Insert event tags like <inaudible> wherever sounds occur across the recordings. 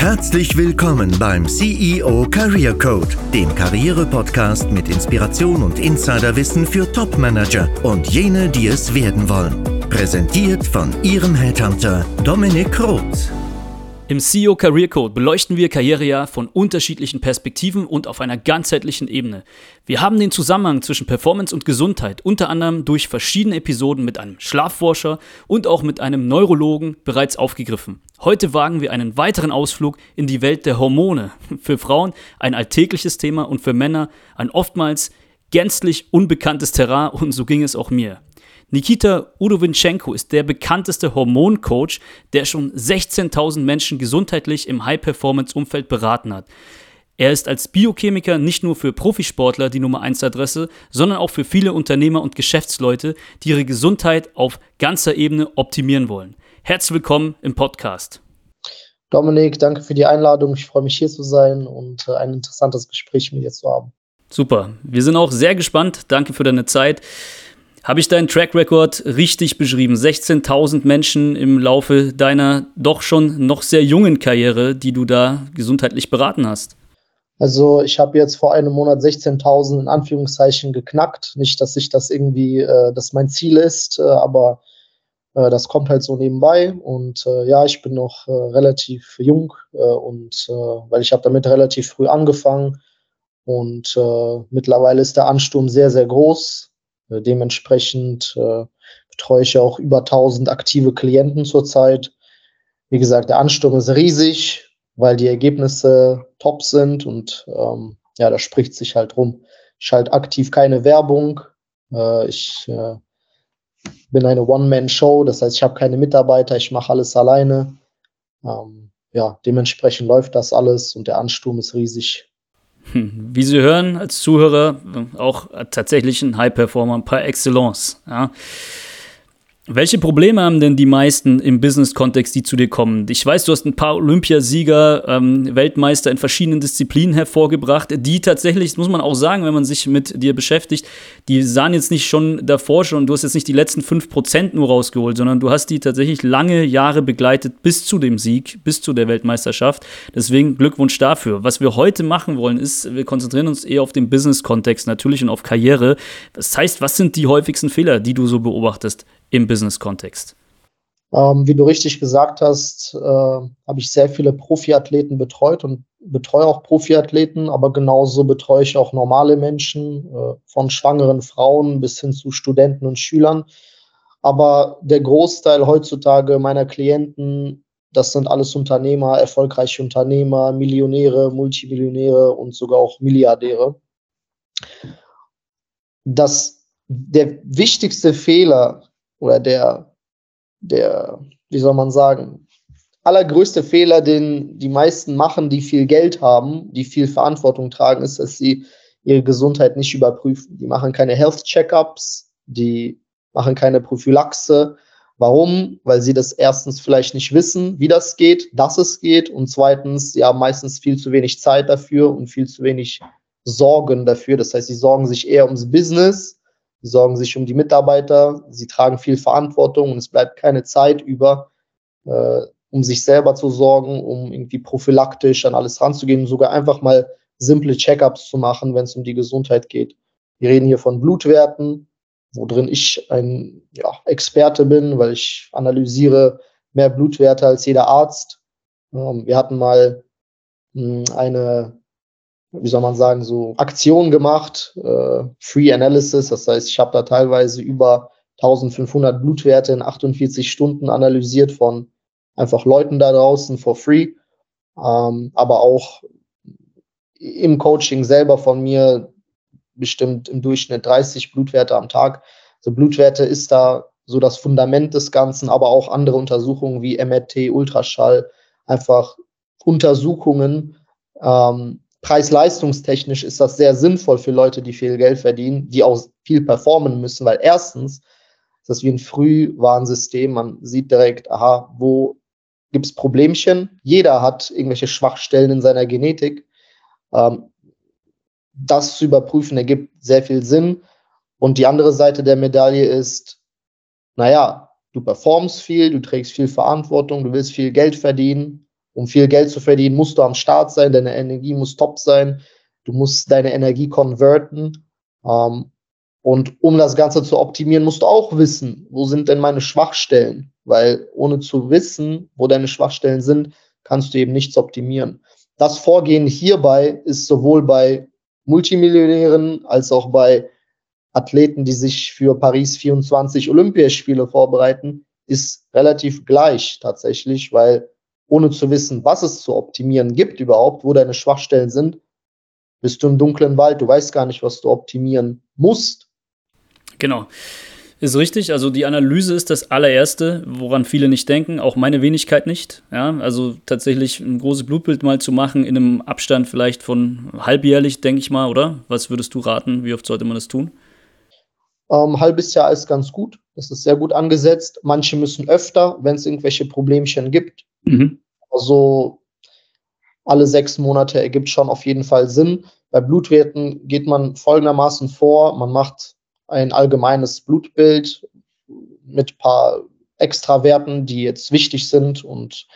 Herzlich willkommen beim CEO Career Code, dem Karriere-Podcast mit Inspiration und Insiderwissen für Top-Manager und jene, die es werden wollen. Präsentiert von Ihrem Headhunter Dominik Roth. Im CEO Career Code beleuchten wir Karrierejahr von unterschiedlichen Perspektiven und auf einer ganzheitlichen Ebene. Wir haben den Zusammenhang zwischen Performance und Gesundheit unter anderem durch verschiedene Episoden mit einem Schlafforscher und auch mit einem Neurologen bereits aufgegriffen. Heute wagen wir einen weiteren Ausflug in die Welt der Hormone. <laughs> Für Frauen ein alltägliches Thema und für Männer ein oftmals gänzlich unbekanntes Terrain und so ging es auch mir. Nikita Udovinchenko ist der bekannteste Hormoncoach, der schon 16.000 Menschen gesundheitlich im High-Performance-Umfeld beraten hat. Er ist als Biochemiker nicht nur für Profisportler die Nummer 1 Adresse, sondern auch für viele Unternehmer und Geschäftsleute, die ihre Gesundheit auf ganzer Ebene optimieren wollen. Herzlich willkommen im Podcast. Dominik, danke für die Einladung. Ich freue mich hier zu sein und äh, ein interessantes Gespräch mit dir zu haben. Super. Wir sind auch sehr gespannt. Danke für deine Zeit. Habe ich deinen Track Record richtig beschrieben? 16.000 Menschen im Laufe deiner doch schon noch sehr jungen Karriere, die du da gesundheitlich beraten hast. Also ich habe jetzt vor einem Monat 16.000 in Anführungszeichen geknackt. Nicht, dass ich das irgendwie, äh, das mein Ziel ist, äh, aber äh, das kommt halt so nebenbei. Und äh, ja, ich bin noch äh, relativ jung äh, und weil ich habe damit relativ früh angefangen und mittlerweile ist der Ansturm sehr, sehr groß dementsprechend äh, betreue ich ja auch über 1000 aktive Klienten zurzeit. Wie gesagt, der Ansturm ist riesig, weil die Ergebnisse top sind und ähm, ja, da spricht sich halt rum. Ich schalte aktiv keine Werbung. Äh, ich äh, bin eine One-Man-Show, das heißt, ich habe keine Mitarbeiter, ich mache alles alleine. Ähm, ja, dementsprechend läuft das alles und der Ansturm ist riesig. Hm, wie Sie hören als Zuhörer, auch tatsächlich ein High-Performer par excellence. Ja. Welche Probleme haben denn die meisten im Business-Kontext, die zu dir kommen? Ich weiß, du hast ein paar Olympiasieger, ähm, Weltmeister in verschiedenen Disziplinen hervorgebracht, die tatsächlich, das muss man auch sagen, wenn man sich mit dir beschäftigt, die sahen jetzt nicht schon davor schon, du hast jetzt nicht die letzten 5% nur rausgeholt, sondern du hast die tatsächlich lange Jahre begleitet bis zu dem Sieg, bis zu der Weltmeisterschaft. Deswegen Glückwunsch dafür. Was wir heute machen wollen, ist, wir konzentrieren uns eher auf den Business-Kontext natürlich und auf Karriere. Das heißt, was sind die häufigsten Fehler, die du so beobachtest im Business-Kontext? Ähm, wie du richtig gesagt hast, äh, habe ich sehr viele Profiathleten betreut und betreue auch Profiathleten, aber genauso betreue ich auch normale Menschen, äh, von schwangeren Frauen bis hin zu Studenten und Schülern. Aber der Großteil heutzutage meiner Klienten, das sind alles Unternehmer, erfolgreiche Unternehmer, Millionäre, Multimillionäre und sogar auch Milliardäre. Das, der wichtigste Fehler, oder der, der, wie soll man sagen, allergrößte Fehler, den die meisten machen, die viel Geld haben, die viel Verantwortung tragen, ist, dass sie ihre Gesundheit nicht überprüfen. Die machen keine Health Checkups, die machen keine Prophylaxe. Warum? Weil sie das erstens vielleicht nicht wissen, wie das geht, dass es geht und zweitens, sie haben meistens viel zu wenig Zeit dafür und viel zu wenig Sorgen dafür. Das heißt, sie sorgen sich eher ums Business Sorgen sich um die Mitarbeiter, sie tragen viel Verantwortung und es bleibt keine Zeit über, äh, um sich selber zu sorgen, um irgendwie prophylaktisch an alles ranzugehen, sogar einfach mal simple Checkups zu machen, wenn es um die Gesundheit geht. Wir reden hier von Blutwerten, wo drin ich ein ja, Experte bin, weil ich analysiere mehr Blutwerte als jeder Arzt. Ähm, wir hatten mal hm, eine wie soll man sagen, so Aktionen gemacht, äh, Free Analysis. Das heißt, ich habe da teilweise über 1500 Blutwerte in 48 Stunden analysiert von einfach Leuten da draußen for free. Ähm, aber auch im Coaching selber von mir bestimmt im Durchschnitt 30 Blutwerte am Tag. So Blutwerte ist da so das Fundament des Ganzen, aber auch andere Untersuchungen wie MRT, Ultraschall, einfach Untersuchungen, ähm, preis-leistungstechnisch ist das sehr sinnvoll für Leute, die viel Geld verdienen, die auch viel performen müssen, weil erstens ist das wie ein Frühwarnsystem. Man sieht direkt, aha, wo gibt es Problemchen? Jeder hat irgendwelche Schwachstellen in seiner Genetik. Ähm, das zu überprüfen ergibt sehr viel Sinn. Und die andere Seite der Medaille ist, naja, du performst viel, du trägst viel Verantwortung, du willst viel Geld verdienen Um viel Geld zu verdienen, musst du am Start sein, deine Energie muss top sein, du musst deine Energie konverten. Ähm, und um das Ganze zu optimieren, musst du auch wissen, wo sind denn meine Schwachstellen? Weil ohne zu wissen, wo deine Schwachstellen sind, kannst du eben nichts optimieren. Das Vorgehen hierbei ist sowohl bei Multimillionären als auch bei Athleten, die sich für Paris 24 Olympiaspiele vorbereiten, ist relativ gleich tatsächlich, weil ohne zu wissen, was es zu optimieren gibt überhaupt, wo deine Schwachstellen sind, bist du im dunklen Wald, du weißt gar nicht, was du optimieren musst. Genau. Ist richtig. Also die Analyse ist das allererste, woran viele nicht denken, auch meine Wenigkeit nicht. Ja, also tatsächlich ein großes Blutbild mal zu machen in einem Abstand vielleicht von halbjährlich, denke ich mal, oder? Was würdest du raten? Wie oft sollte man das tun? Ähm, halbes Jahr ist ganz gut. Das ist sehr gut angesetzt. Manche müssen öfter, wenn es irgendwelche Problemchen gibt. Mhm. Also alle sechs Monate ergibt schon auf jeden Fall Sinn. Bei Blutwerten geht man folgendermaßen vor. Man macht ein allgemeines Blutbild mit ein paar Extrawerten, die jetzt wichtig sind und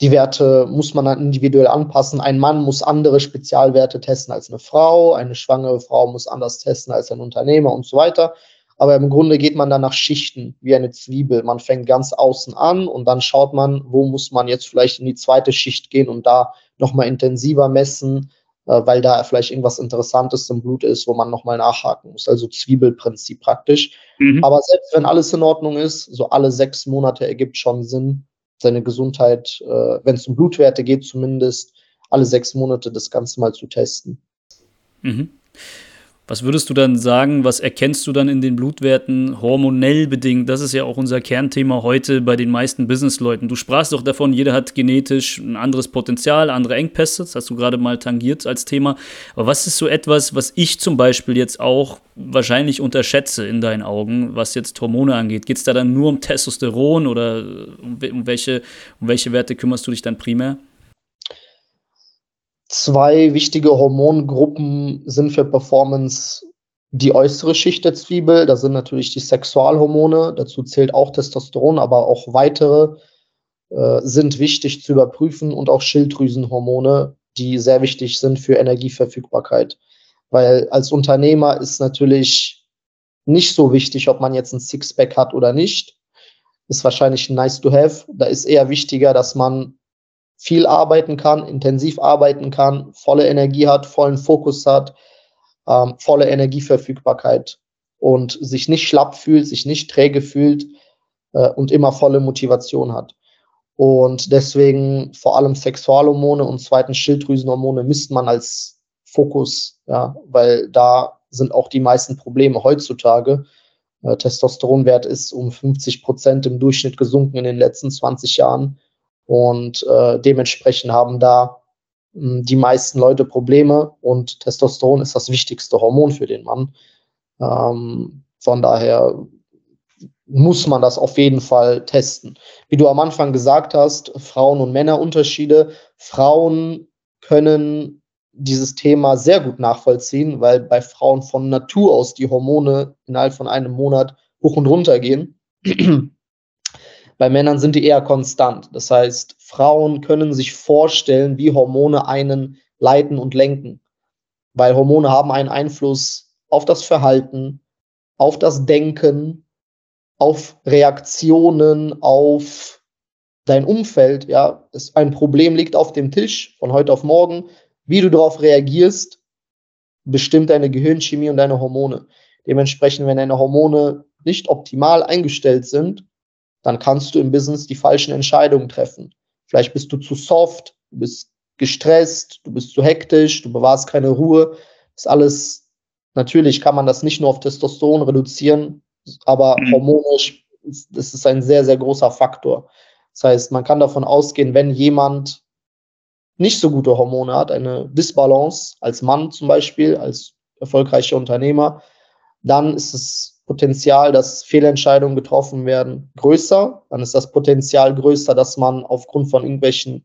die Werte muss man dann individuell anpassen. Ein Mann muss andere Spezialwerte testen als eine Frau, eine schwangere Frau muss anders testen als ein Unternehmer und so weiter. Aber im Grunde geht man dann nach Schichten, wie eine Zwiebel. Man fängt ganz außen an und dann schaut man, wo muss man jetzt vielleicht in die zweite Schicht gehen und da nochmal intensiver messen, äh, weil da vielleicht irgendwas Interessantes im Blut ist, wo man nochmal nachhaken muss. Also Zwiebelprinzip praktisch. Mhm. Aber selbst wenn alles in Ordnung ist, so alle sechs Monate ergibt schon Sinn, seine Gesundheit, äh, wenn es um Blutwerte geht, zumindest alle sechs Monate das Ganze mal zu testen. Mhm. Was würdest du dann sagen, was erkennst du dann in den Blutwerten hormonell bedingt? Das ist ja auch unser Kernthema heute bei den meisten Businessleuten. Du sprachst doch davon, jeder hat genetisch ein anderes Potenzial, andere Engpässe, das hast du gerade mal tangiert als Thema. Aber was ist so etwas, was ich zum Beispiel jetzt auch wahrscheinlich unterschätze in deinen Augen, was jetzt Hormone angeht? Geht es da dann nur um Testosteron oder um, welche, um welche Werte kümmerst du dich dann primär? Zwei wichtige Hormongruppen sind für Performance die äußere Schicht der Zwiebel. Da sind natürlich die Sexualhormone, dazu zählt auch Testosteron, aber auch weitere äh, sind wichtig zu überprüfen und auch Schilddrüsenhormone, die sehr wichtig sind für Energieverfügbarkeit. Weil als Unternehmer ist natürlich nicht so wichtig, ob man jetzt ein Sixpack hat oder nicht. Ist wahrscheinlich nice to have. Da ist eher wichtiger, dass man viel arbeiten kann, intensiv arbeiten kann, volle Energie hat, vollen Fokus hat, ähm, volle Energieverfügbarkeit und sich nicht schlapp fühlt, sich nicht träge fühlt äh, und immer volle Motivation hat. Und deswegen vor allem Sexualhormone und zweitens Schilddrüsenhormone misst man als Fokus, ja, weil da sind auch die meisten Probleme heutzutage. Äh, Testosteronwert ist um 50 Prozent im Durchschnitt gesunken in den letzten 20 Jahren. Und äh, dementsprechend haben da mh, hm, die meisten Leute Probleme und Testosteron ist das wichtigste Hormon für den Mann. Ähm, von daher muss man das auf jeden Fall testen. Wie du am Anfang gesagt hast, Frauen- und Männerunterschiede. Frauen können dieses Thema sehr gut nachvollziehen, weil bei Frauen von Natur aus die Hormone innerhalb von einem Monat hoch und runter gehen. Bei Männern sind die eher konstant. Das heißt, Frauen können sich vorstellen, wie Hormone einen leiten und lenken. Weil Hormone haben einen Einfluss auf das Verhalten, auf das Denken, auf Reaktionen, auf dein Umfeld. Ja, ein Problem liegt auf dem Tisch von heute auf morgen. Wie du darauf reagierst, bestimmt deine Gehirnchemie und deine Hormone. Dementsprechend, wenn deine Hormone nicht optimal eingestellt sind, dann kannst du im Business die falschen Entscheidungen treffen. Vielleicht bist du zu soft, du bist gestresst, du bist zu hektisch, du bewahrst keine Ruhe. Das ist alles, natürlich kann man das nicht nur auf Testosteron reduzieren, aber mhm. hormonisch, das ist ein sehr, sehr großer Faktor. Das heißt, man kann davon ausgehen, wenn jemand nicht so gute Hormone hat, eine Disbalance als Mann zum Beispiel, als erfolgreicher Unternehmer, dann ist es Potenzial, dass Fehlentscheidungen getroffen werden, größer. Dann ist das Potenzial größer, dass man aufgrund von irgendwelchen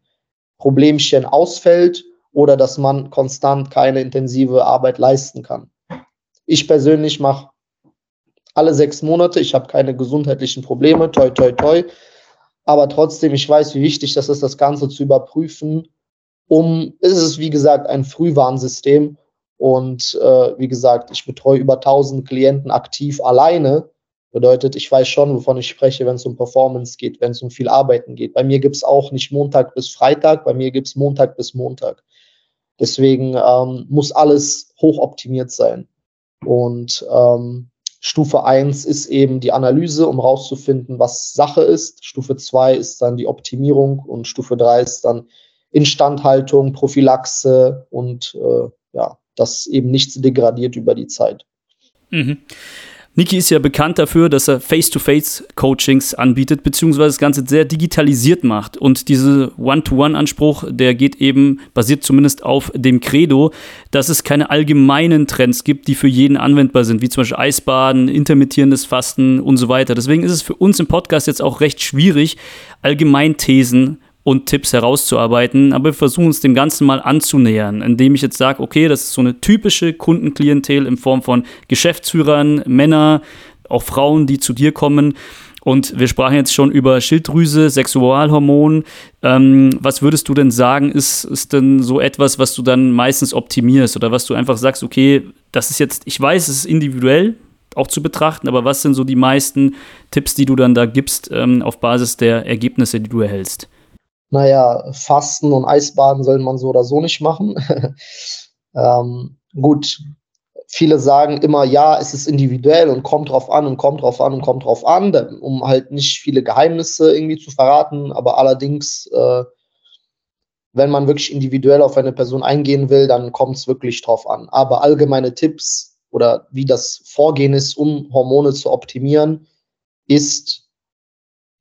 Problemchen ausfällt oder dass man konstant keine intensive Arbeit leisten kann. Ich persönlich mache alle sechs Monate, ich habe keine gesundheitlichen Probleme, toi, toi, toi. Aber trotzdem, ich weiß, wie wichtig das ist, das Ganze zu überprüfen. Um, ist es wie gesagt ein Frühwarnsystem. Und äh, wie gesagt, ich betreue über 1000 Klienten aktiv alleine. Bedeutet, ich weiß schon, wovon ich spreche, wenn es um Performance geht, wenn es um viel Arbeiten geht. Bei mir gibt es auch nicht Montag bis Freitag, bei mir gibt es Montag bis Montag. Deswegen ähm, muss alles hochoptimiert sein. Und ähm, Stufe 1 ist eben die Analyse, um rauszufinden, was Sache ist. Stufe 2 ist dann die Optimierung und Stufe 3 ist dann Instandhaltung, Prophylaxe und äh, ja, dass eben nichts degradiert über die Zeit. Mhm. Niki ist ja bekannt dafür, dass er Face-to-Face-Coachings anbietet, beziehungsweise das Ganze sehr digitalisiert macht. Und dieser One-to-One-Anspruch, der geht eben, basiert zumindest auf dem Credo, dass es keine allgemeinen Trends gibt, die für jeden anwendbar sind, wie zum Beispiel Eisbaden, intermittierendes Fasten und so weiter. Deswegen ist es für uns im Podcast jetzt auch recht schwierig, Allgemeinthesen und Tipps herauszuarbeiten. Aber wir versuchen uns dem Ganzen mal anzunähern, indem ich jetzt sage, okay, das ist so eine typische Kundenklientel in Form von Geschäftsführern, Männer, auch Frauen, die zu dir kommen. Und wir sprachen jetzt schon über Schilddrüse, Sexualhormon. Ähm, was würdest du denn sagen, ist, ist denn so etwas, was du dann meistens optimierst oder was du einfach sagst, okay, das ist jetzt, ich weiß, es ist individuell auch zu betrachten, aber was sind so die meisten Tipps, die du dann da gibst ähm, auf Basis der Ergebnisse, die du erhältst? Naja, Fasten und Eisbaden soll man so oder so nicht machen. <laughs> ähm, gut, viele sagen immer, ja, es ist individuell und kommt drauf an und kommt drauf an und kommt drauf an, um halt nicht viele Geheimnisse irgendwie zu verraten. Aber allerdings, äh, wenn man wirklich individuell auf eine Person eingehen will, dann kommt es wirklich drauf an. Aber allgemeine Tipps oder wie das Vorgehen ist, um Hormone zu optimieren, ist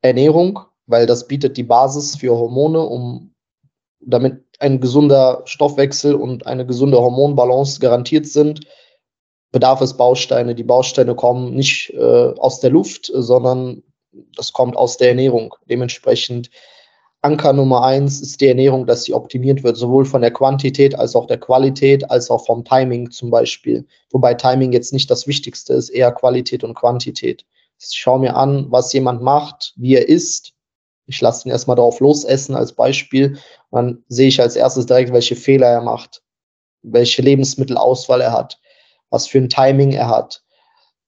Ernährung, weil das bietet die Basis für Hormone, um damit ein gesunder Stoffwechsel und eine gesunde Hormonbalance garantiert sind, bedarf es Bausteine. Die Bausteine kommen nicht äh, aus der Luft, sondern das kommt aus der Ernährung. Dementsprechend Anker Nummer eins ist die Ernährung, dass sie optimiert wird, sowohl von der Quantität als auch der Qualität, als auch vom Timing zum Beispiel. Wobei Timing jetzt nicht das Wichtigste ist, eher Qualität und Quantität. Ich schaue mir an, was jemand macht, wie er isst, ich lasse ihn erstmal darauf losessen als Beispiel. dann sehe ich als erstes direkt, welche Fehler er macht, welche Lebensmittelauswahl er hat, was für ein Timing er hat,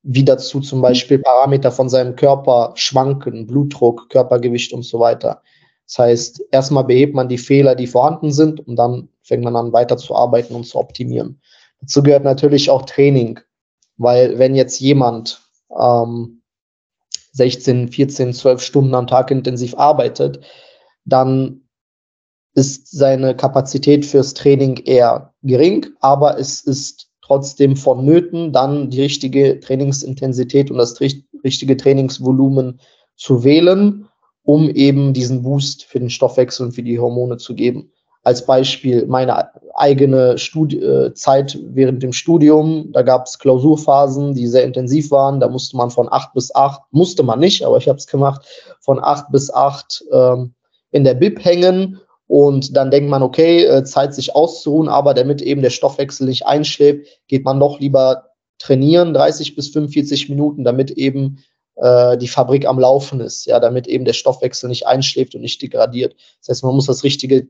wie dazu zum Beispiel Parameter von seinem Körper schwanken, Blutdruck, Körpergewicht und so weiter. Das heißt, erstmal behebt man die Fehler, die vorhanden sind, und dann fängt man an, weiterzuarbeiten und zu optimieren. Dazu gehört natürlich auch Training, weil wenn jetzt jemand ähm, 16, 14, 12 Stunden am Tag intensiv arbeitet, dann ist seine Kapazität fürs Training eher gering, aber es ist trotzdem vonnöten, dann die richtige Trainingsintensität und das richtige Trainingsvolumen zu wählen, um eben diesen Boost für den Stoffwechsel und für die Hormone zu geben als Beispiel meine eigene Studi äh, Zeit während dem Studium. Da gab es Klausurphasen, die sehr intensiv waren. Da musste man von acht bis acht, musste man nicht, aber ich habe es gemacht, von acht bis acht ähm, in der Bib hängen. Und dann denkt man, okay, äh, Zeit sich auszuruhen, aber damit eben der Stoffwechsel nicht einschläft, geht man doch lieber trainieren, 30 bis 45 Minuten, damit eben äh, die Fabrik am Laufen ist, ja, damit eben der Stoffwechsel nicht einschläft und nicht degradiert. Das heißt, man muss das richtige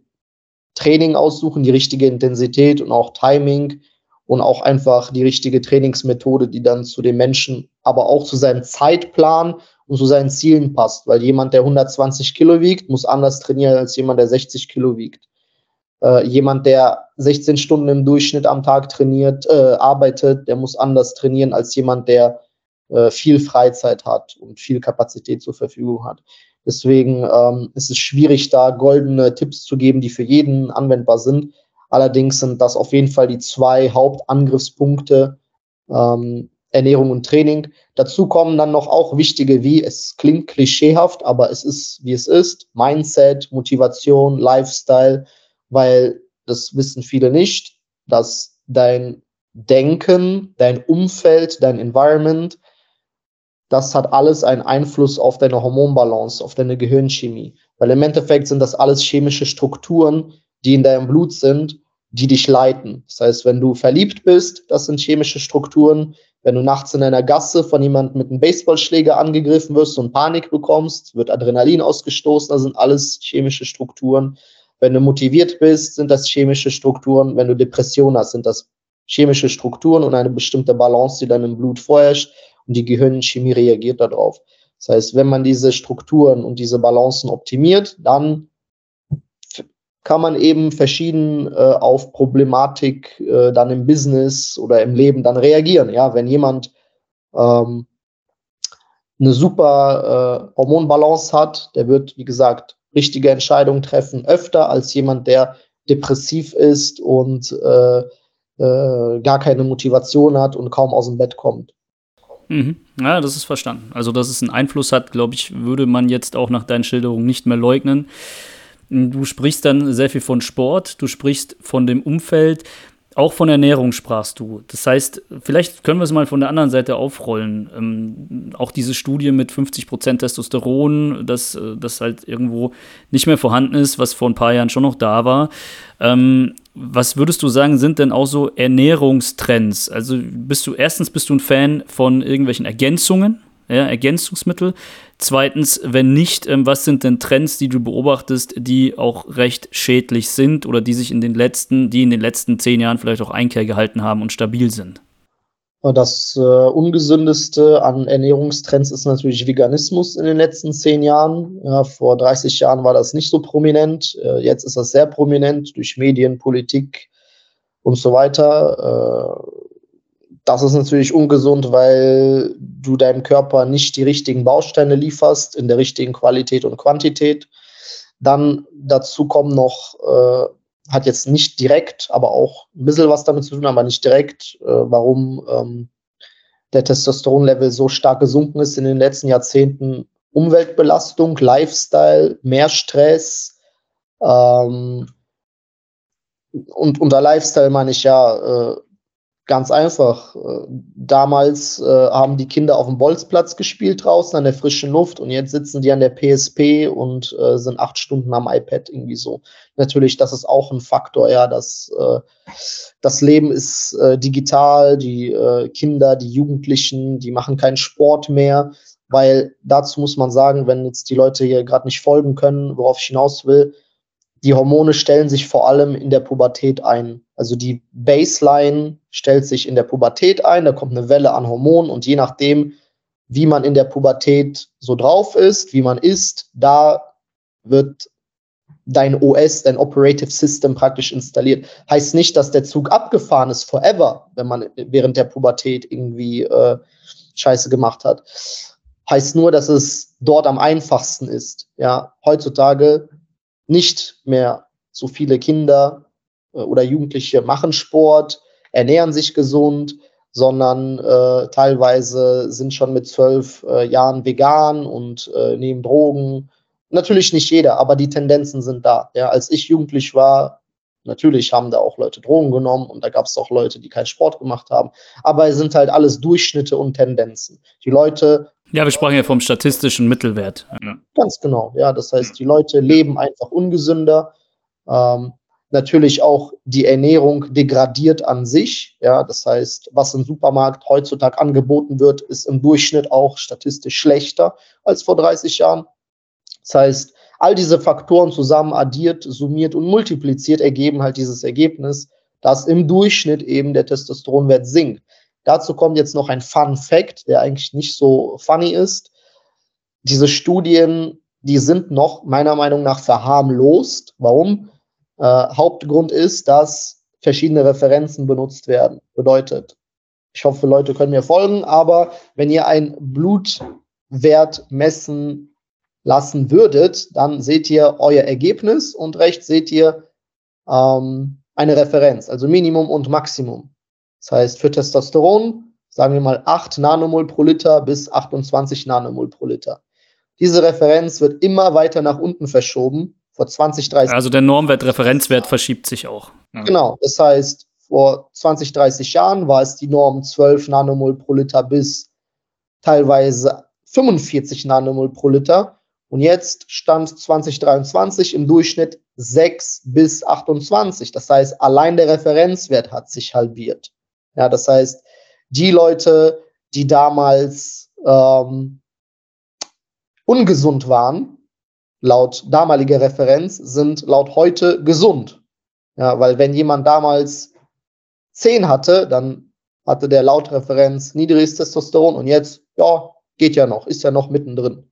Training aussuchen, die richtige Intensität und auch Timing und auch einfach die richtige Trainingsmethode, die dann zu dem Menschen, aber auch zu seinem Zeitplan und zu seinen Zielen passt. Weil jemand, der 120 Kilo wiegt, muss anders trainieren als jemand, der 60 Kilo wiegt. Äh, jemand, der 16 Stunden im Durchschnitt am Tag trainiert, äh, arbeitet, der muss anders trainieren als jemand, der äh, viel Freizeit hat und viel Kapazität zur Verfügung hat. Deswegen ähm, ist es schwierig, da goldene Tipps zu geben, die für jeden anwendbar sind. Allerdings sind das auf jeden Fall die zwei Hauptangriffspunkte ähm, Ernährung und Training. Dazu kommen dann noch auch wichtige, wie es klingt klischeehaft, aber es ist, wie es ist, Mindset, Motivation, Lifestyle, weil das wissen viele nicht, dass dein Denken, dein Umfeld, dein Environment das hat alles einen Einfluss auf deine Hormonbalance, auf deine Gehirnchemie. Weil im Endeffekt sind das alles chemische Strukturen, die in deinem Blut sind, die dich leiten. Das heißt, wenn du verliebt bist, das sind chemische Strukturen, Wenn du nachts in einer Gasse von jemandem mit einem Baseballschläger angegriffen wirst und Panik bekommst, wird Adrenalin ausgestoßen, das sind alles chemische Strukturen. Wenn du motiviert bist, sind das chemische Strukturen. Wenn du Depression hast, sind das chemische Strukturen und eine bestimmte Balance, die dann im Blut vorherrscht und die Gehirnchemie reagiert darauf. Das heißt, wenn man diese Strukturen und diese Balancen optimiert, dann kann man eben verschieden äh, auf Problematik äh, dann im Business oder im Leben dann reagieren. Ja, wenn jemand ähm, eine super äh, Hormonbalance hat, der wird, wie gesagt, richtige Entscheidungen treffen, öfter als jemand, der depressiv ist und äh, äh, gar keine Motivation hat und kaum aus dem Bett kommt. Mhm. Ja, das ist verstanden. Also, dass es einen Einfluss hat, glaube ich, würde man jetzt auch nach deinen Schilderungen nicht mehr leugnen. Du sprichst dann sehr viel von Sport, du sprichst von dem Umfeld, auch von Ernährung sprachst du. Das heißt, vielleicht können wir es mal von der anderen Seite aufrollen. Ähm, auch diese Studie mit 50% Testosteron, dass das halt irgendwo nicht mehr vorhanden ist, was vor ein paar Jahren schon noch da war. Ähm, was würdest du sagen, sind denn auch so Ernährungstrends? Also bist du erstens bist du ein Fan von irgendwelchen Ergänzungen, ja, Ergänzungsmittel? Zweitens, wenn nicht, ähm, was sind denn Trends, die du beobachtest, die auch recht schädlich sind oder die sich in den letzten, die in den letzten zehn Jahren vielleicht auch Einkehr gehalten haben und stabil sind? Das äh, ungesündeste an Ernährungstrends ist natürlich Veganismus in den letzten zehn Jahren. Ja, vor 30 Jahren war das nicht so prominent. Äh, jetzt ist das sehr prominent durch Medien, Politik und so weiter. Äh, das ist natürlich ungesund, weil du deinem Körper nicht die richtigen Bausteine lieferst in der richtigen Qualität und Quantität. Dann dazu kommen noch, äh, hat jetzt nicht direkt, aber auch ein bisschen was damit zu tun, aber nicht direkt, äh, warum ähm, der Testosteronlevel so stark gesunken ist in den letzten Jahrzehnten. Umweltbelastung, Lifestyle, mehr Stress. Ähm, und unter Lifestyle meine ich ja äh, Ganz einfach. Äh, damals äh, haben die Kinder auf dem Bolzplatz gespielt draußen an der frischen Luft und jetzt sitzen die an der PSP und äh, sind acht Stunden am iPad irgendwie so. Natürlich, das ist auch ein Faktor, ja, dass äh, das Leben ist äh, digital, die äh, Kinder, die Jugendlichen, die machen keinen Sport mehr, weil dazu muss man sagen, wenn jetzt die Leute hier gerade nicht folgen können, worauf ich hinaus will, die Hormone stellen sich vor allem in der Pubertät ein. Also die Baseline stellt sich in der Pubertät ein, da kommt eine Welle an Hormonen und je nachdem, wie man in der Pubertät so drauf ist, wie man ist, da wird dein OS, dein Operative System praktisch installiert. Heißt nicht, dass der Zug abgefahren ist forever, wenn man während der Pubertät irgendwie äh, Scheiße gemacht hat. Heißt nur, dass es dort am einfachsten ist. Ja, heutzutage nicht mehr so viele Kinder oder Jugendliche machen Sport, ernähren sich gesund, sondern äh, teilweise sind schon mit zwölf äh, Jahren vegan und äh, nehmen Drogen. Natürlich nicht jeder, aber die Tendenzen sind da. Ja, als ich jugendlich war, natürlich haben da auch Leute Drogen genommen und da gab es auch Leute, die keinen Sport gemacht haben. Aber es sind halt alles Durchschnitte und Tendenzen. Die Leute ja, wir sprachen ja vom statistischen Mittelwert. Ja. Ganz genau, ja. Das heißt, die Leute leben einfach ungesünder. Ähm, natürlich auch die Ernährung degradiert an sich. Ja, das heißt, was im Supermarkt heutzutage angeboten wird, ist im Durchschnitt auch statistisch schlechter als vor 30 Jahren. Das heißt, all diese Faktoren zusammen addiert, summiert und multipliziert ergeben halt dieses Ergebnis, dass im Durchschnitt eben der Testosteronwert sinkt. Dazu kommt jetzt noch ein Fun Fact, der eigentlich nicht so funny ist. Diese Studien, die sind noch meiner Meinung nach verharmlost. Warum? Äh, Hauptgrund ist, dass verschiedene Referenzen benutzt werden. Bedeutet, ich hoffe, Leute können mir folgen, aber wenn ihr ein Blutwert messen lassen würdet, dann seht ihr euer Ergebnis und rechts seht ihr ähm, eine Referenz, also Minimum und Maximum. Das heißt, für Testosteron sagen wir mal 8 Nanomol pro Liter bis 28 Nanomol pro Liter. Diese Referenz wird immer weiter nach unten verschoben. Vor 20, 30 Also der Normwert, Referenzwert verschiebt sich auch. Ja. Genau. Das heißt, vor 20, 30 Jahren war es die Norm 12 Nanomol pro Liter bis teilweise 45 Nanomol pro Liter. Und jetzt stand 2023 im Durchschnitt 6 bis 28. Das heißt, allein der Referenzwert hat sich halbiert. Ja, das heißt, die Leute, die damals ähm, ungesund waren, laut damaliger Referenz, sind laut heute gesund. Ja, weil wenn jemand damals 10 hatte, dann hatte der laut Referenz niedriges Testosteron und jetzt, ja, geht ja noch, ist ja noch mittendrin.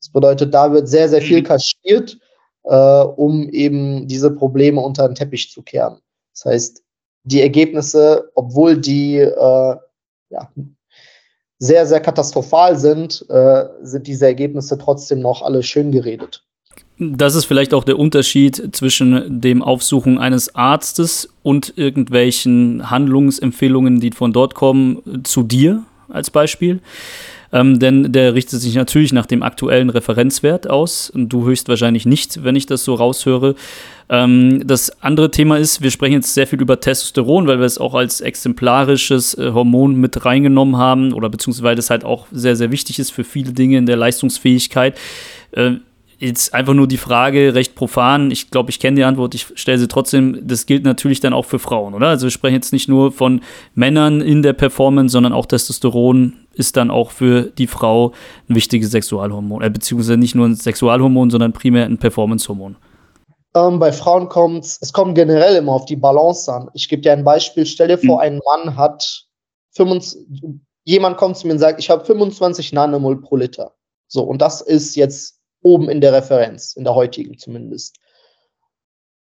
Das bedeutet, da wird sehr, sehr viel mhm. kaschiert, äh, um eben diese Probleme unter den Teppich zu kehren. Das heißt, die Ergebnisse, obwohl die äh, ja, sehr, sehr katastrophal sind, äh, sind diese Ergebnisse trotzdem noch alle schön geredet. Das ist vielleicht auch der Unterschied zwischen dem Aufsuchen eines Arztes und irgendwelchen Handlungsempfehlungen, die von dort kommen, zu dir als Beispiel. Ähm, denn der richtet sich natürlich nach dem aktuellen Referenzwert aus. Du höchstwahrscheinlich nicht, wenn ich das so raushöre. Ähm, das andere Thema ist, wir sprechen jetzt sehr viel über Testosteron, weil wir es auch als exemplarisches äh, Hormon mit reingenommen haben oder beziehungsweise es halt auch sehr, sehr wichtig ist für viele Dinge in der Leistungsfähigkeit. Äh, Jetzt einfach nur die Frage, recht profan, ich glaube, ich kenne die Antwort, ich stelle sie trotzdem, das gilt natürlich dann auch für Frauen, oder? Also wir sprechen jetzt nicht nur von Männern in der Performance, sondern auch Testosteron ist dann auch für die Frau ein wichtiges Sexualhormon, äh, beziehungsweise nicht nur ein Sexualhormon, sondern primär ein Performancehormon. Ähm, bei Frauen kommt es kommt generell immer auf die Balance an. Ich gebe dir ein Beispiel. Stell dir vor, mhm. ein Mann hat 25, jemand kommt zu mir und sagt, ich habe 25 Nanomol pro Liter. So, und das ist jetzt oben in der Referenz, in der heutigen zumindest.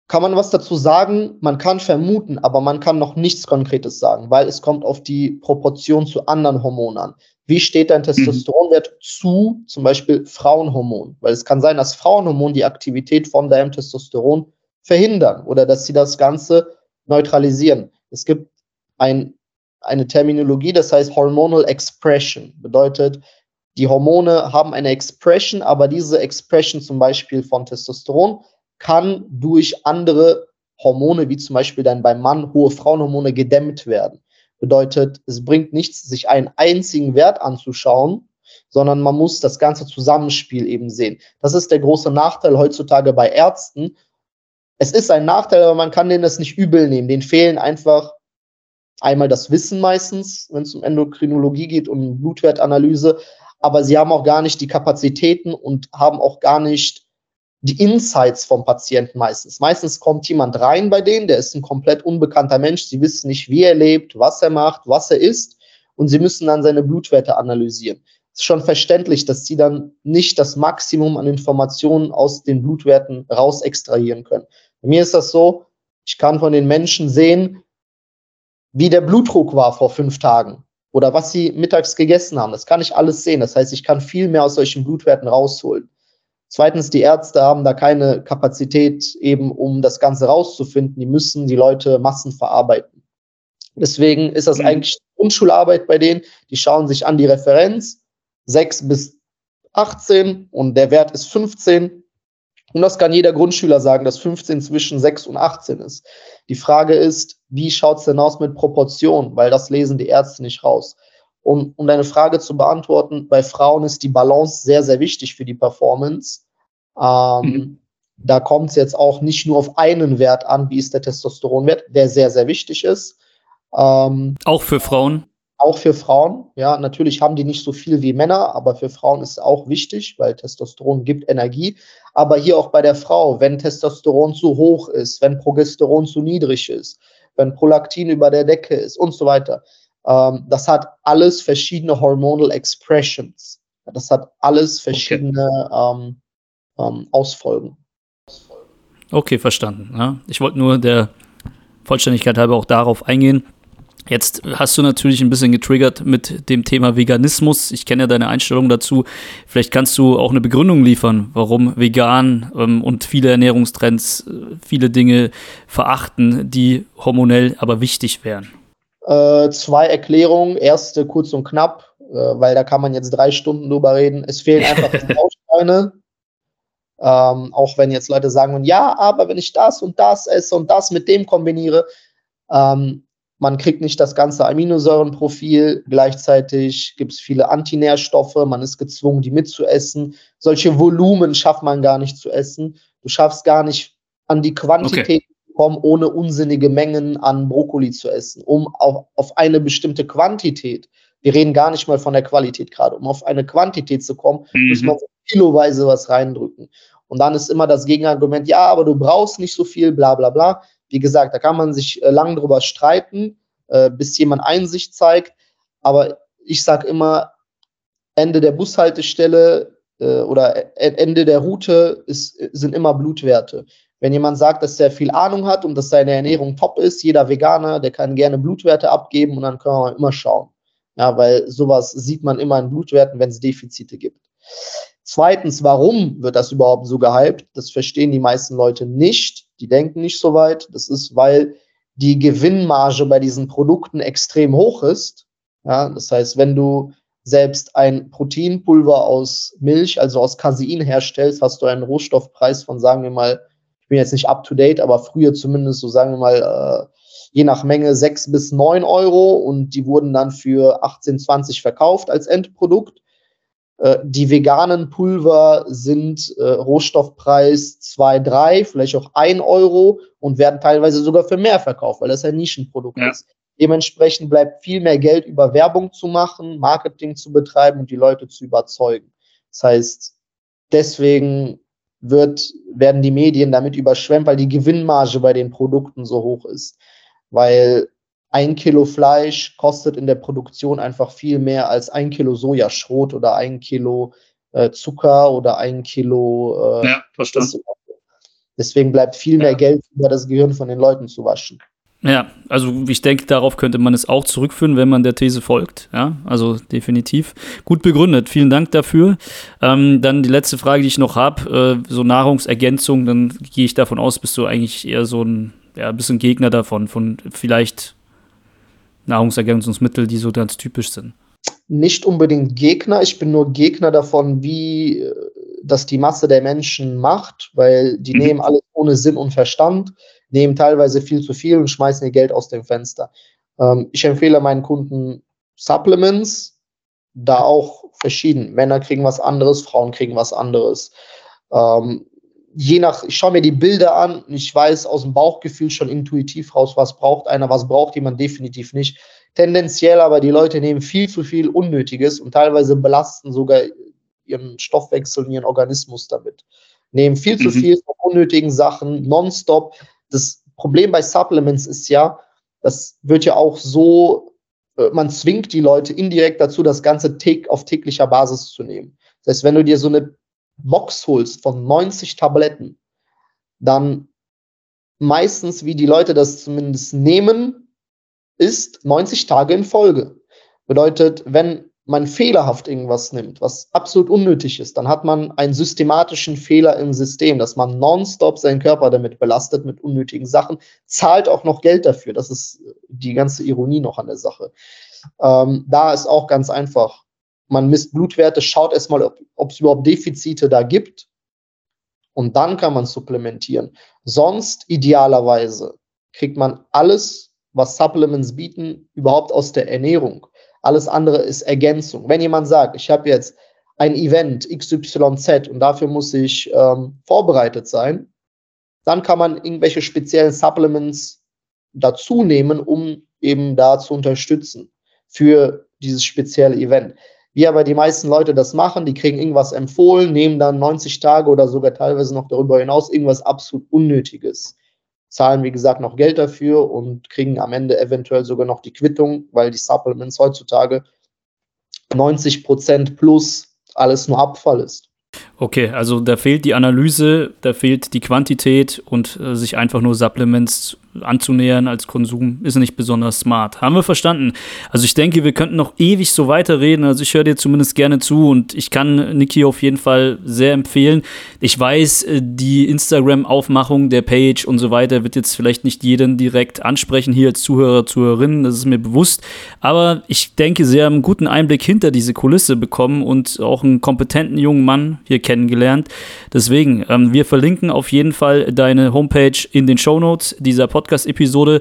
Kann man was dazu sagen? Man kann vermuten, aber man kann noch nichts Konkretes sagen, weil es kommt auf die Proportion zu anderen Hormonen an. Wie steht dein mhm. Testosteronwert zu zum Beispiel Frauenhormon? Weil es kann sein, dass Frauenhormon die Aktivität von deinem Testosteron verhindern oder dass sie das Ganze neutralisieren. Es gibt ein, eine Terminologie, das heißt Hormonal Expression. Bedeutet, die Hormone haben eine Expression, aber diese Expression zum Beispiel von Testosteron kann durch andere Hormone, wie zum Beispiel dann beim Mann hohe Frauenhormone, gedämmt werden. Bedeutet, es bringt nichts, sich einen einzigen Wert anzuschauen, sondern man muss das ganze Zusammenspiel eben sehen. Das ist der große Nachteil heutzutage bei Ärzten. Es ist ein Nachteil, aber man kann denen das nicht übel nehmen. Den fehlen einfach einmal das Wissen meistens, wenn es um Endokrinologie geht und Blutwertanalyse, aber sie haben auch gar nicht die Kapazitäten und haben auch gar nicht die Insights vom Patienten meistens. Meistens kommt jemand rein bei denen, der ist ein komplett unbekannter Mensch. Sie wissen nicht, wie er lebt, was er macht, was er isst und sie müssen dann seine Blutwerte analysieren. Es ist schon verständlich, dass sie dann nicht das Maximum an Informationen aus den Blutwerten raus extrahieren können. Bei mir ist das so, ich kann von den Menschen sehen, wie der Blutdruck war vor fünf Tagen oder was sie mittags gegessen haben. Das kann ich alles sehen. Das heißt, ich kann viel mehr aus solchen Blutwerten rausholen. Zweitens, die Ärzte haben da keine Kapazität eben, um das Ganze rauszufinden. Die müssen die Leute Massen verarbeiten. Deswegen ist das mhm. eigentlich Grundschularbeit bei denen. Die schauen sich an die Referenz, 6 bis 18 und der Wert ist 15. Und das kann jeder Grundschüler sagen, dass 15 zwischen 6 und 18 ist. Die Frage ist, wie schaut es denn aus mit Proportionen? Weil das lesen die Ärzte nicht raus. Und um deine Frage zu beantworten, bei Frauen ist die Balance sehr, sehr wichtig für die Performance. Ähm, mhm. Da kommt es jetzt auch nicht nur auf einen Wert an, wie ist der Testosteronwert, der sehr, sehr wichtig ist. Ähm, auch für Frauen? Auch für Frauen, ja. Natürlich haben die nicht so viel wie Männer, aber für Frauen ist es auch wichtig, weil Testosteron gibt Energie. Aber hier auch bei der Frau, wenn Testosteron zu hoch ist, wenn Progesteron zu niedrig ist, wenn Prolaktin über der Decke ist und so weiter. Ähm, das hat alles verschiedene Hormonal Expressions. Das hat alles verschiedene okay. ähm, ähm, Ausfolgen. Okay, verstanden. Ja. Ich wollte nur der Vollständigkeit halber auch darauf eingehen. Jetzt hast du natürlich ein bisschen getriggert mit dem Thema Veganismus. Ich kenne ja deine Einstellung dazu. Vielleicht kannst du auch eine Begründung liefern, warum vegan ähm, und viele Ernährungstrends äh, viele Dinge verachten, die hormonell aber wichtig wären. Äh, zwei Erklärungen. Erste kurz und knapp, äh, weil da kann man jetzt drei Stunden drüber reden. Es fehlen <laughs> einfach die Bausteine. Ähm, auch wenn jetzt Leute sagen, ja, aber wenn ich das und das esse und das mit dem kombiniere, ähm, man kriegt nicht das ganze Aminosäurenprofil. Gleichzeitig gibt es viele Antinährstoffe. Man ist gezwungen, die mitzuessen. Solche Volumen schafft man gar nicht zu essen. Du schaffst gar nicht an die Quantität okay. zu kommen, ohne unsinnige Mengen an Brokkoli zu essen. Um auf, auf eine bestimmte Quantität Wir reden gar nicht mal von der Qualität gerade. Um auf eine Quantität zu kommen, mhm. muss man kiloweise was reindrücken. Und dann ist immer das Gegenargument, ja, aber du brauchst nicht so viel, bla bla bla. Wie gesagt, da kann man sich äh, lang drüber streiten, äh, bis jemand Einsicht zeigt. Aber ich sage immer, Ende der Bushaltestelle äh, oder e-, Ende der Route ist, sind immer Blutwerte. Wenn jemand sagt, dass er viel Ahnung hat und dass seine Ernährung top ist, jeder Veganer, der kann gerne Blutwerte abgeben und dann können wir immer schauen. Ja, weil sowas sieht man immer in Blutwerten, wenn es Defizite gibt. Zweitens, warum wird das überhaupt so gehypt? Das verstehen die meisten Leute nicht. Die denken nicht so weit. Das ist, weil die Gewinnmarge bei diesen Produkten extrem hoch ist. Ja, das heißt, wenn du selbst ein Proteinpulver aus Milch, also aus Casein herstellst, hast du einen Rohstoffpreis von, sagen wir mal, ich bin jetzt nicht up to date, aber früher zumindest so, sagen wir mal, äh, je nach Menge sechs bis neun Euro und die wurden dann für 18, 20 verkauft als Endprodukt. Äh, die veganen Pulver sind äh, Rohstoffpreis 2, 3, vielleicht auch 1 Euro und werden teilweise sogar für mehr verkauft, weil das ein Nischenprodukt ja. ist. Dementsprechend bleibt viel mehr Geld über Werbung zu machen, Marketing zu betreiben und die Leute zu überzeugen. Das heißt, deswegen wird, werden die Medien damit überschwemmt, weil die Gewinnmarge bei den Produkten so hoch ist. Weil ein Kilo Fleisch kostet in der Produktion einfach viel mehr als ein Kilo Sojaschrot oder ein Kilo äh, Zucker oder ein Kilo. Äh, ja, verstanden. Deswegen bleibt viel mehr ja. Geld über das Gehirn von den Leuten zu waschen. Ja, also ich denke, darauf könnte man es auch zurückführen, wenn man der These folgt. Ja, also definitiv. Gut begründet. Vielen Dank dafür. Ähm, dann die letzte Frage, die ich noch habe, äh, so Nahrungsergänzung, dann gehe ich davon aus, bist du eigentlich eher so ein ja, bisschen Gegner davon, von vielleicht Nahrungsergänzungsmittel, die so ganz typisch sind. Nicht unbedingt Gegner, ich bin nur Gegner davon, wie äh, das die Masse der Menschen macht, weil die mhm. nehmen alles ohne Sinn und Verstand nehmen teilweise viel zu viel und schmeißen ihr Geld aus dem Fenster. Ähm, ich empfehle meinen Kunden Supplements, da auch verschieden. Männer kriegen was anderes, Frauen kriegen was anderes. Ähm, je nach, ich schaue mir die Bilder an und ich weiß aus dem Bauchgefühl schon intuitiv raus, was braucht einer, was braucht jemand definitiv nicht. Tendenziell aber die Leute nehmen viel zu viel Unnötiges und teilweise belasten sogar ihren Stoffwechsel und ihren Organismus damit. Nehmen viel mhm. zu viel von unnötigen Sachen, nonstop das Problem bei Supplements ist ja, das wird ja auch so, äh, man zwingt die Leute indirekt dazu, das Ganze auf täglicher Basis zu nehmen. Das heißt, wenn du dir so eine Box holst von 90 Tabletten, dann meistens, wie die Leute das zumindest nehmen, ist 90 Tage in Folge. Bedeutet, wenn man fehlerhaft irgendwas nimmt, was absolut unnötig ist, dann hat man einen systematischen Fehler im System, dass man nonstop seinen Körper damit belastet mit unnötigen Sachen, zahlt auch noch Geld dafür. Das ist die ganze Ironie noch an der Sache. Ähm, da ist auch ganz einfach. Man misst Blutwerte, schaut erstmal, ob es überhaupt Defizite da gibt. Und dann kann man supplementieren. Sonst idealerweise kriegt man alles, was Supplements bieten, überhaupt aus der Ernährung. Alles andere ist Ergänzung. Wenn jemand sagt, ich habe jetzt ein Event XYZ und dafür muss ich ähm, vorbereitet sein, dann kann man irgendwelche speziellen Supplements dazu nehmen, um eben da zu unterstützen für dieses spezielle Event. Wie aber die meisten Leute das machen, die kriegen irgendwas empfohlen, nehmen dann 90 Tage oder sogar teilweise noch darüber hinaus irgendwas absolut Unnötiges zahlen, wie gesagt, noch Geld dafür und kriegen am Ende eventuell sogar noch die Quittung, weil die Supplements heutzutage 90 Prozent plus alles nur Abfall ist. Okay, also da fehlt die Analyse, da fehlt die Quantität und äh, sich einfach nur Supplements anzunähern als Konsum ist nicht besonders smart. Haben wir verstanden. Also ich denke, wir könnten noch ewig so weiterreden. Also ich höre dir zumindest gerne zu und ich kann Niki auf jeden Fall sehr empfehlen. Ich weiß, äh, die Instagram-Aufmachung der Page und so weiter wird jetzt vielleicht nicht jeden direkt ansprechen hier als Zuhörer, Zuhörerin. Das ist mir bewusst. Aber ich denke, sie haben einen guten Einblick hinter diese Kulisse bekommen und auch einen kompetenten jungen Mann hier kennengelernt. Deswegen, ähm, wir verlinken auf jeden Fall deine Homepage in den Show Notes dieser Podcast Podcast-Episode.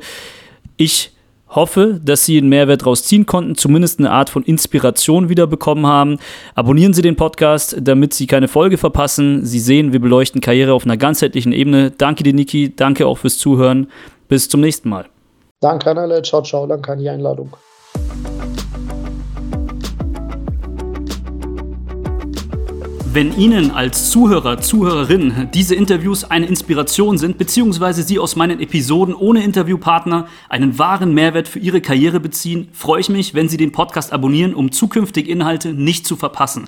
Ich hoffe, dass Sie einen Mehrwert daraus ziehen konnten, zumindest eine Art von Inspiration wieder bekommen haben. Abonnieren Sie den Podcast, damit Sie keine Folge verpassen. Sie sehen, wir beleuchten Karriere auf einer ganzheitlichen Ebene. Danke dir, Niki. Danke auch fürs Zuhören. Bis zum nächsten Mal. Danke an alle. Ciao, ciao. Danke an die Einladung. Wenn Ihnen als Zuhörer, Zuhörerin diese Interviews eine Inspiration sind, beziehungsweise Sie aus meinen Episoden ohne Interviewpartner einen wahren Mehrwert für Ihre Karriere beziehen, freue ich mich, wenn Sie den Podcast abonnieren, um zukünftige Inhalte nicht zu verpassen.